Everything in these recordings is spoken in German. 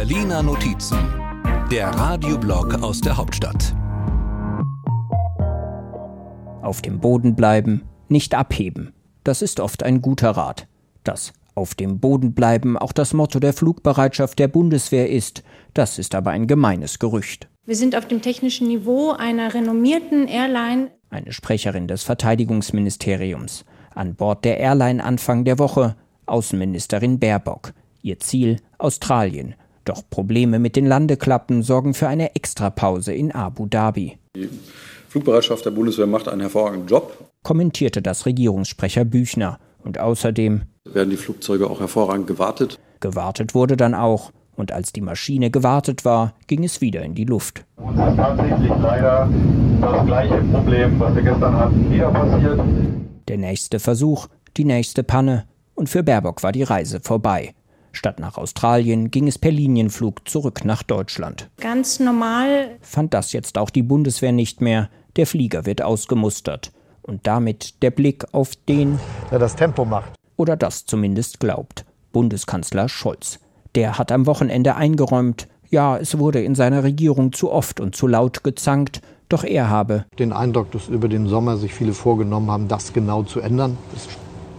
Berliner Notizen, der Radioblog aus der Hauptstadt. Auf dem Boden bleiben, nicht abheben. Das ist oft ein guter Rat. Das auf dem Boden bleiben auch das Motto der Flugbereitschaft der Bundeswehr ist, das ist aber ein gemeines Gerücht. Wir sind auf dem technischen Niveau einer renommierten Airline. Eine Sprecherin des Verteidigungsministeriums. An Bord der Airline Anfang der Woche Außenministerin Baerbock. Ihr Ziel Australien. Doch Probleme mit den Landeklappen sorgen für eine Extrapause in Abu Dhabi. Die Flugbereitschaft der Bundeswehr macht einen hervorragenden Job, kommentierte das Regierungssprecher Büchner. Und außerdem werden die Flugzeuge auch hervorragend gewartet. Gewartet wurde dann auch. Und als die Maschine gewartet war, ging es wieder in die Luft. Uns ist tatsächlich leider das gleiche Problem, was wir gestern hatten, wieder passiert. Der nächste Versuch, die nächste Panne. Und für Baerbock war die Reise vorbei. Statt nach Australien ging es per Linienflug zurück nach Deutschland. Ganz normal fand das jetzt auch die Bundeswehr nicht mehr. Der Flieger wird ausgemustert. Und damit der Blick auf den, der das Tempo macht. Oder das zumindest glaubt. Bundeskanzler Scholz. Der hat am Wochenende eingeräumt, ja, es wurde in seiner Regierung zu oft und zu laut gezankt, doch er habe den Eindruck, dass über den Sommer sich viele vorgenommen haben, das genau zu ändern. Das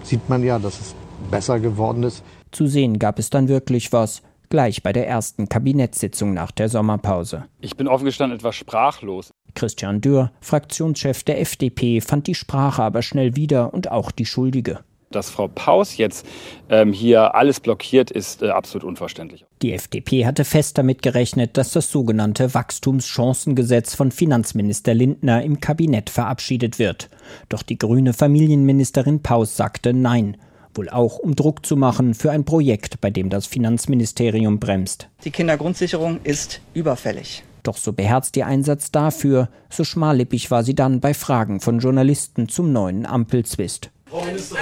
sieht man ja, dass es besser geworden ist. Zu sehen gab es dann wirklich was, gleich bei der ersten Kabinettssitzung nach der Sommerpause. Ich bin offen gestanden etwas sprachlos. Christian Dürr, Fraktionschef der FDP, fand die Sprache aber schnell wieder und auch die Schuldige. Dass Frau Paus jetzt ähm, hier alles blockiert, ist äh, absolut unverständlich. Die FDP hatte fest damit gerechnet, dass das sogenannte Wachstumschancengesetz von Finanzminister Lindner im Kabinett verabschiedet wird. Doch die grüne Familienministerin Paus sagte Nein wohl auch um Druck zu machen für ein Projekt, bei dem das Finanzministerium bremst. Die Kindergrundsicherung ist überfällig. Doch so beherzt ihr Einsatz dafür, so schmallippig war sie dann bei Fragen von Journalisten zum neuen Ampelzwist.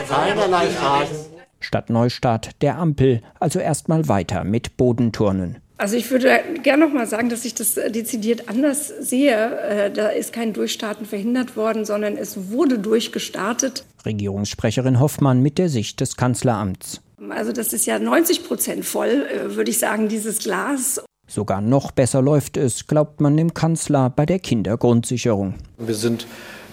Keinerlei Fragen. Statt Neustart der Ampel, also erstmal weiter mit Bodenturnen. Also ich würde gerne noch mal sagen, dass ich das dezidiert anders sehe. Äh, da ist kein Durchstarten verhindert worden, sondern es wurde durchgestartet. Regierungssprecherin Hoffmann mit der Sicht des Kanzleramts. Also das ist ja 90 Prozent voll, äh, würde ich sagen, dieses Glas. Sogar noch besser läuft es, glaubt man dem Kanzler bei der Kindergrundsicherung. Wir sind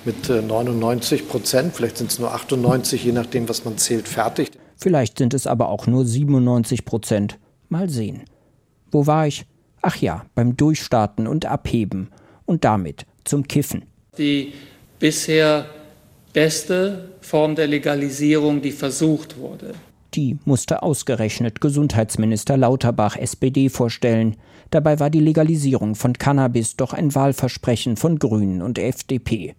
mit 99 äh, Prozent, vielleicht sind es nur 98, je nachdem, was man zählt, fertig. Vielleicht sind es aber auch nur 97 Prozent. Mal sehen. Wo war ich? Ach ja, beim Durchstarten und Abheben und damit zum Kiffen. Die bisher beste Form der Legalisierung, die versucht wurde. Die musste ausgerechnet Gesundheitsminister Lauterbach SPD vorstellen. Dabei war die Legalisierung von Cannabis doch ein Wahlversprechen von Grünen und FDP.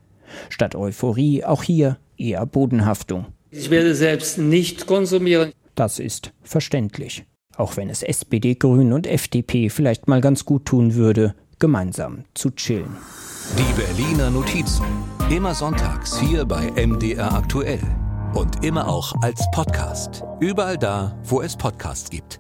Statt Euphorie auch hier eher Bodenhaftung. Ich werde selbst nicht konsumieren. Das ist verständlich. Auch wenn es SPD, Grünen und FDP vielleicht mal ganz gut tun würde, gemeinsam zu chillen. Die Berliner Notizen. Immer sonntags hier bei MDR aktuell. Und immer auch als Podcast. Überall da, wo es Podcasts gibt.